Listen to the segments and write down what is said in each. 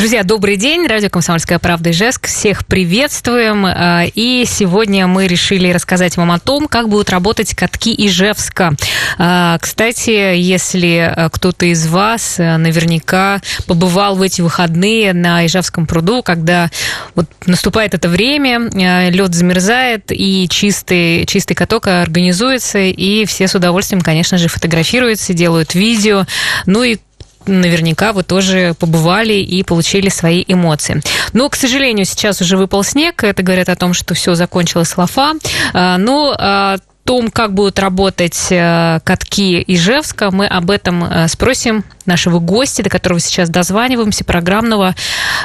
Друзья, добрый день. Радио «Комсомольская правда» Ижевск. Всех приветствуем. А, и сегодня мы решили рассказать вам о том, как будут работать катки Ижевска. А, кстати, если а, кто-то из вас наверняка побывал в эти выходные на Ижевском пруду, когда вот наступает это время, лед замерзает, и чистый, чистый каток организуется, и все с удовольствием, конечно же, фотографируются, делают видео. Ну и наверняка вы тоже побывали и получили свои эмоции. Но, к сожалению, сейчас уже выпал снег. Это говорят о том, что все закончилось лафа. А, но а, том, как будут работать э, катки Ижевска, мы об этом э, спросим нашего гостя, до которого сейчас дозваниваемся, программного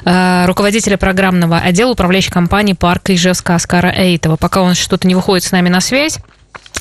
э, руководителя программного отдела управляющей компании парка Ижевска Аскара Эйтова. Пока он что-то не выходит с нами на связь,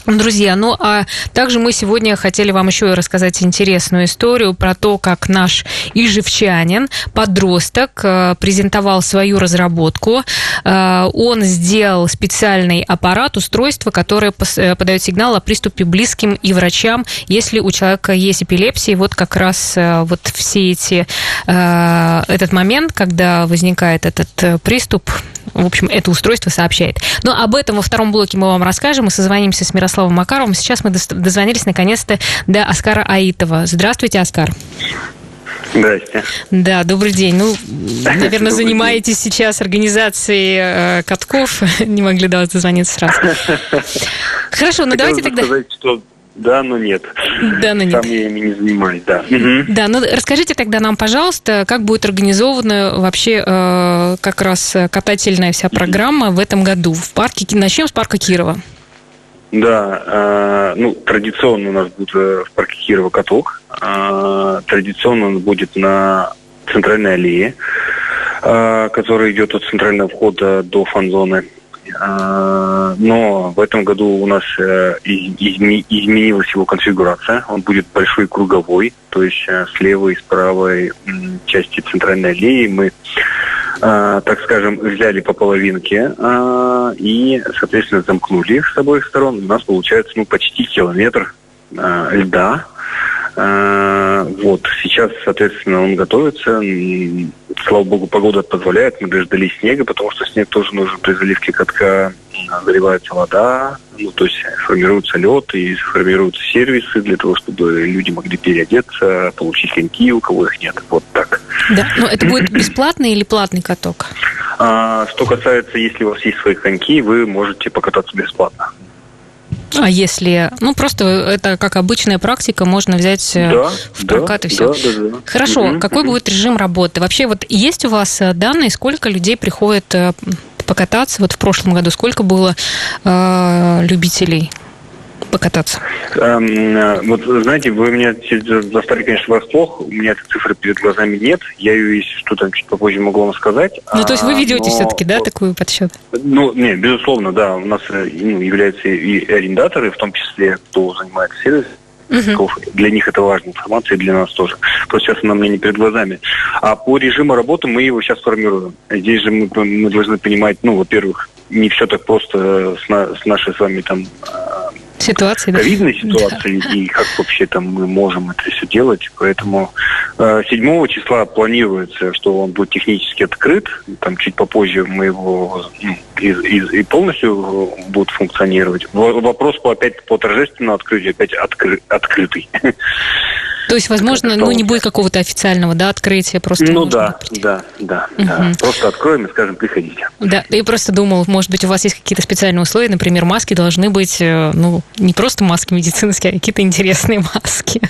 Друзья, ну а также мы сегодня хотели вам еще рассказать интересную историю про то, как наш ижевчанин, подросток, э, презентовал свою разработку. Э, он сделал специальный аппарат, устройство, которое э, подает сигнал о приступе близким и врачам, если у человека есть эпилепсия. Вот как раз вот все эти, этот момент, когда возникает этот приступ, в общем, это устройство сообщает. Но об этом во втором блоке мы вам расскажем. Мы созвонимся с Мирославом Макаровым. Сейчас мы дозвонились наконец-то до Оскара Аитова. Здравствуйте, Оскар. Здрасте. Да, добрый день. Ну, наверное, занимаетесь сейчас организацией э, катков. Не могли до вас дозвониться сразу. Хорошо, ну давайте тогда... Сказать, что да, но нет. Да, но нет. Там я ими не занимаюсь, да. Да, ну расскажите тогда нам, пожалуйста, как будет организована вообще э, как раз катательная вся программа в этом году в парке. Начнем с парка Кирова. Да, э, ну традиционно у нас будет э, в парке Кирова каток. Э, традиционно он будет на центральной аллее, э, которая идет от центрального входа до фан-зоны. А, но в этом году у нас э, изменилась его конфигурация. Он будет большой круговой, то есть э, с левой и с правой части центральной аллеи мы а, так скажем, взяли по половинке а, и, соответственно, замкнули их с обоих сторон. У нас получается ну, почти километр льда. Вот, сейчас, соответственно, он готовится слава богу, погода позволяет. Мы дождались снега, потому что снег тоже нужен при заливке катка. Заливается вода, ну, то есть формируется лед и формируются сервисы для того, чтобы люди могли переодеться, получить коньки, у кого их нет. Вот так. Да, но это будет бесплатный или платный каток? А, что касается, если у вас есть свои коньки, вы можете покататься бесплатно. А если, ну просто это как обычная практика, можно взять э, да, в прокат да, и все. Да, да, да. Хорошо, угу, какой угу. будет режим работы? Вообще вот есть у вас э, данные, сколько людей приходит э, покататься? Вот в прошлом году сколько было э, любителей? Покататься? Эм, э, вот, знаете, вы меня застали, конечно, врасплох. У меня этой цифры перед глазами нет. Я ее, если что-то чуть попозже могу вам сказать. Ну, то есть вы ведете но... все-таки, да, такую подсчет? Ну, не, безусловно, да. У нас э, ну, являются и арендаторы, в том числе, кто занимается сервисом. Угу. Для них это важная информация, и для нас тоже. Просто сейчас она мне не перед глазами. А по режиму работы мы его сейчас формируем. Здесь же мы, мы должны понимать, ну, во-первых, не все так просто с, на, с нашей с вами там ситуации, да? ковидной ситуации да. и как вообще там мы можем это все делать. Поэтому э, 7 числа планируется, что он будет технически открыт. Там чуть попозже мы его ну, из, из, и полностью будет функционировать. Вопрос по опять по торжественному открытию опять откры, открытый. То есть, возможно, ну, не будет какого-то официального, да, открытия, просто... Ну да, да, да, угу. да. Просто откроем и скажем, приходите. Да, я просто думал, может быть, у вас есть какие-то специальные условия, например, маски должны быть, э, ну, не просто маски медицинские, а какие-то интересные маски.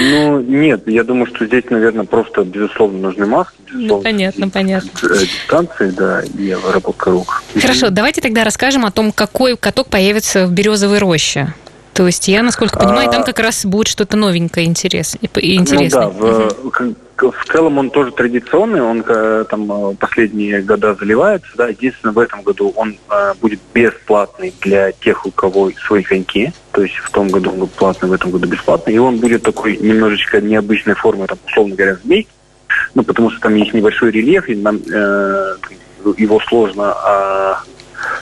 Ну, нет, я думаю, что здесь, наверное, просто, безусловно, нужны маски. Ну, безусловно, ну, понятно, понятно. Э, дистанции, да, и работа рук. Хорошо, давайте тогда расскажем о том, какой каток появится в Березовой роще. То есть я, насколько понимаю, а... там как раз будет что-то новенькое интерес... интересное. Ну да, в, угу. в целом он тоже традиционный, он э, там э, последние года заливается, да, единственное в этом году он а, будет бесплатный для тех, у кого свои коньки, то есть в том году он был платный, в этом году бесплатный, и он будет такой немножечко необычной формы, там, условно говоря, змей, ну, потому что там есть небольшой рельеф, и нам э, его сложно а,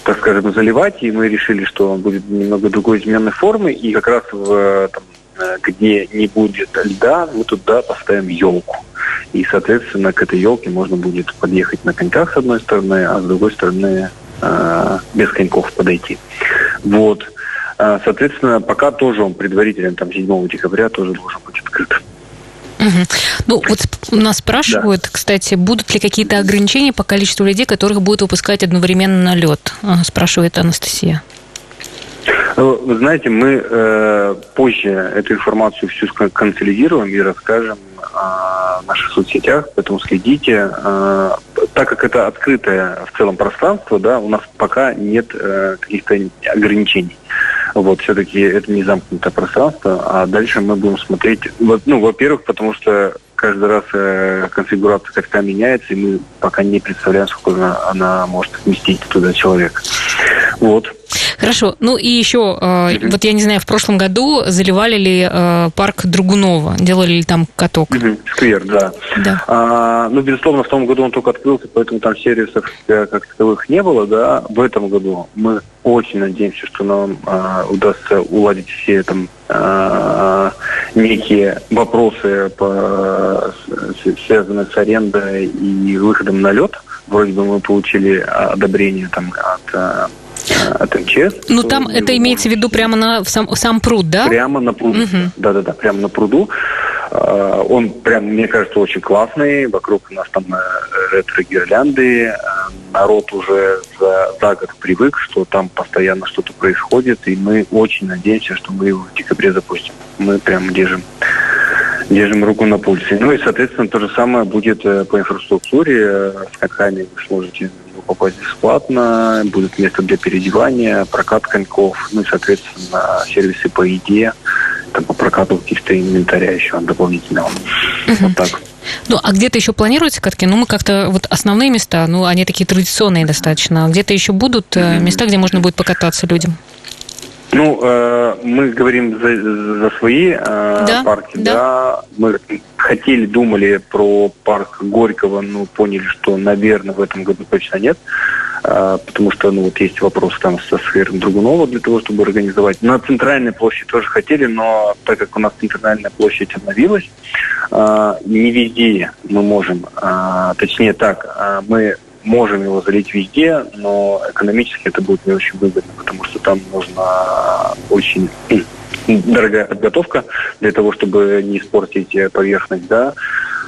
так скажем, заливать, и мы решили, что он будет немного другой измененной формы, и как раз в там, э, где не будет льда, мы туда поставим елку. И, соответственно, к этой елке можно будет подъехать на коньках с одной стороны, а с другой стороны э, без коньков подойти. Вот. Э, соответственно, пока тоже он предварительно, там, 7 декабря тоже должен быть открыт. Угу. Ну, вот нас спрашивают, да. кстати, будут ли какие-то ограничения по количеству людей, которых будут выпускать одновременно на лед? Спрашивает Анастасия. Ну, вы знаете, мы э, позже эту информацию всю консолидируем и расскажем о наших соцсетях, поэтому следите. Э, так как это открытое в целом пространство, да, у нас пока нет э, каких-то ограничений. Вот, все-таки это не замкнутое пространство, а дальше мы будем смотреть, вот, ну, во-первых, потому что каждый раз э, конфигурация катка меняется, и мы пока не представляем, сколько она, она может вместить туда человек. Вот. Хорошо. Ну и еще, э, вот я не знаю, в прошлом году заливали ли э, парк Другунова? Делали ли там каток? Сквер, да. да. А, ну, безусловно, в том году он только открылся, поэтому там сервисов э, как таковых не было, да. В этом году мы очень надеемся, что нам э, удастся уладить все там э, некие вопросы, по, связанные с арендой и выходом на лед. Вроде бы мы получили одобрение там от от МЧС. Ну, там это имеется в виду прямо на сам, сам пруд, да? Прямо на пруду. Угу. Да-да-да, прямо на пруду. А, он прям, мне кажется, очень классный. Вокруг у нас там э, ретро-гирлянды. А, народ уже за, за год привык, что там постоянно что-то происходит. И мы очень надеемся, что мы его в декабре запустим. Мы прям держим держим руку на пульсе. Ну и, соответственно, то же самое будет э, по инфраструктуре. Э, с коньками вы сможете попасть бесплатно, будет место для переодевания, прокат коньков, ну и, соответственно, сервисы по еде, там, по прокату каких-то инвентаря еще дополнительного. Угу. Вот так. Ну, а где-то еще планируются катки? Ну, мы как-то вот основные места, ну, они такие традиционные достаточно. Где-то еще будут mm места, где можно будет покататься людям? Ну, э, мы говорим за, за свои э, да, парки, да. да. Мы хотели, думали про парк Горького, но поняли, что, наверное, в этом году точно нет. Э, потому что, ну, вот есть вопрос там со сферой Другунова для того, чтобы организовать. На центральной площади тоже хотели, но так как у нас центральная площадь обновилась, э, не везде мы можем, э, точнее так, э, мы можем его залить везде, но экономически это будет не очень выгодно, потому что там нужна очень дорогая подготовка для того, чтобы не испортить поверхность, да,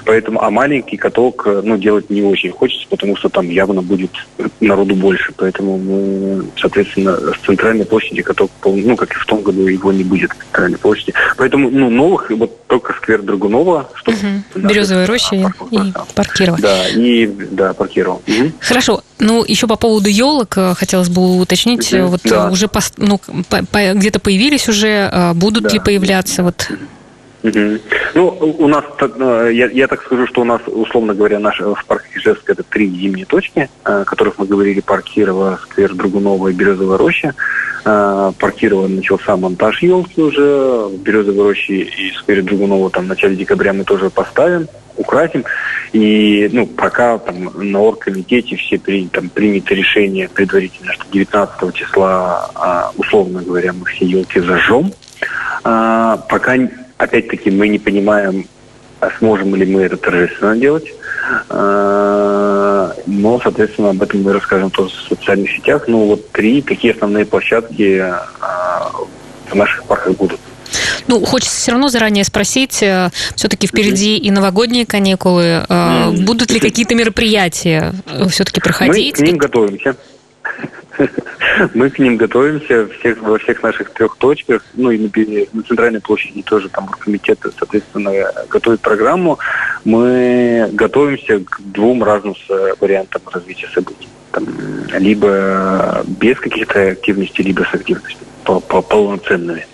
Поэтому, а маленький каток, э, ну, делать не очень хочется, потому что там явно будет народу больше. Поэтому мы, соответственно, с центральной площади каток, ну, как и в том году, его не будет в центральной площади. Поэтому, ну, новых, вот только сквер Драгунова. Чтобы, угу. Березовая роща и Паркирова. Да, и, да, Паркирова. Угу. Хорошо. Ну, еще по поводу елок э, хотелось бы уточнить. Угу. Вот да. уже по, ну, по, по, где-то появились уже, будут да. ли появляться вот Ну, у нас, э, я, я так скажу, что у нас, условно говоря, наш, в парке Ижевск это три зимние точки, о которых мы говорили, парк Кирова, сквер Другунова и Березовая роща. Э, парк Кирова начался монтаж елки уже, в Березовой роще и сквере Другунова там в начале декабря мы тоже поставим украсим. И ну, пока там на оргкомитете все при, там, принято решение предварительно, что 19 числа, а, условно говоря, мы все елки зажжем. А, пока Опять-таки мы не понимаем, а сможем ли мы это торжественно делать. А, но, соответственно, об этом мы расскажем тоже в социальных сетях. Ну, вот три такие основные площадки а, в наших парках будут. Ну, хочется все равно заранее спросить, э, все-таки впереди и новогодние каникулы. Будут ли какие-то мероприятия э, все-таки проходить? Мы к ним готовимся. Мы к ним готовимся всех, во всех наших трех точках. Ну и на, на центральной площади тоже там комитет, соответственно, готовит программу. Мы готовимся к двум разным вариантам развития событий. Там, либо без каких-то активностей, либо с активностью полноценными.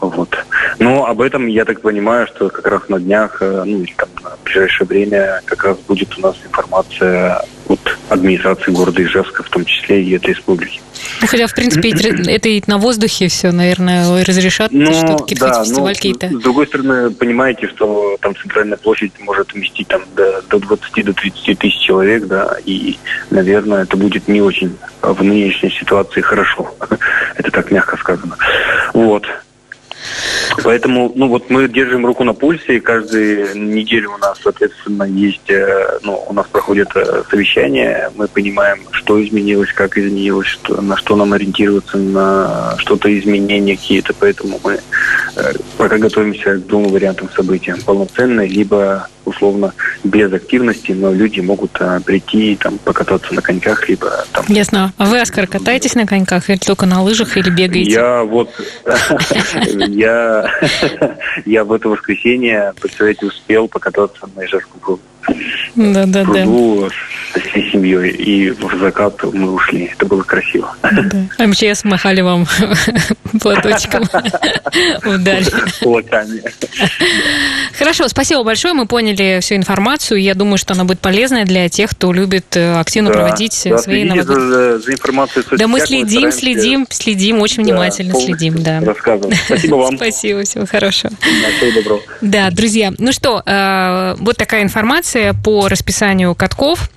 Вот. Но об этом, я так понимаю, что как раз на днях, э, ну или там на ближайшее время как раз будет у нас информация от администрации города Ижевска, в том числе и от республики. Ну, хотя, в принципе, это и на воздухе все, наверное, разрешат, Ну, что какие-то да, фестиваль ну, какие-то. С другой стороны, понимаете, что там центральная площадь может вместить там до, до 20 до 30 тысяч человек, да, и, наверное, это будет не очень в нынешней ситуации хорошо. Это так мягко сказано. Вот. Поэтому, ну вот мы держим руку на пульсе, и каждую неделю у нас, соответственно, есть, э, ну, у нас проходит э, совещание, мы понимаем, что изменилось, как изменилось, что, на что нам ориентироваться, на что-то изменения какие-то, поэтому мы пока готовимся к двум вариантам события. Полноценной, либо условно без активности, но люди могут а, прийти там покататься на коньках, либо там... Ясно. А вы, Оскар, катаетесь на коньках или только на лыжах или бегаете? Я вот... Я, я в это воскресенье, представляете, успел покататься на Ижевском пруду. Да, да, да. Семьей. И в закат мы ушли. Это было красиво. Да. МЧС махали вам платочком вдаль. Кулаками. Хорошо, спасибо большое. Мы поняли всю информацию. Я думаю, что она будет полезная для тех, кто любит э, активно Да, проводить да, свои новогодние... за, за информацией в Да мы следим, следим, следим, очень да, внимательно следим, да. Спасибо вам. Спасибо, всего хорошего. Да, Всего доброго. Да, друзья, ну что, э, вот такая информация по расписанию катков.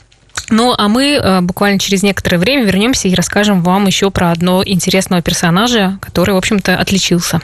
Ну, а мы э, буквально через некоторое время вернемся и расскажем вам еще про одного интересного персонажа, который, в общем-то, отличился.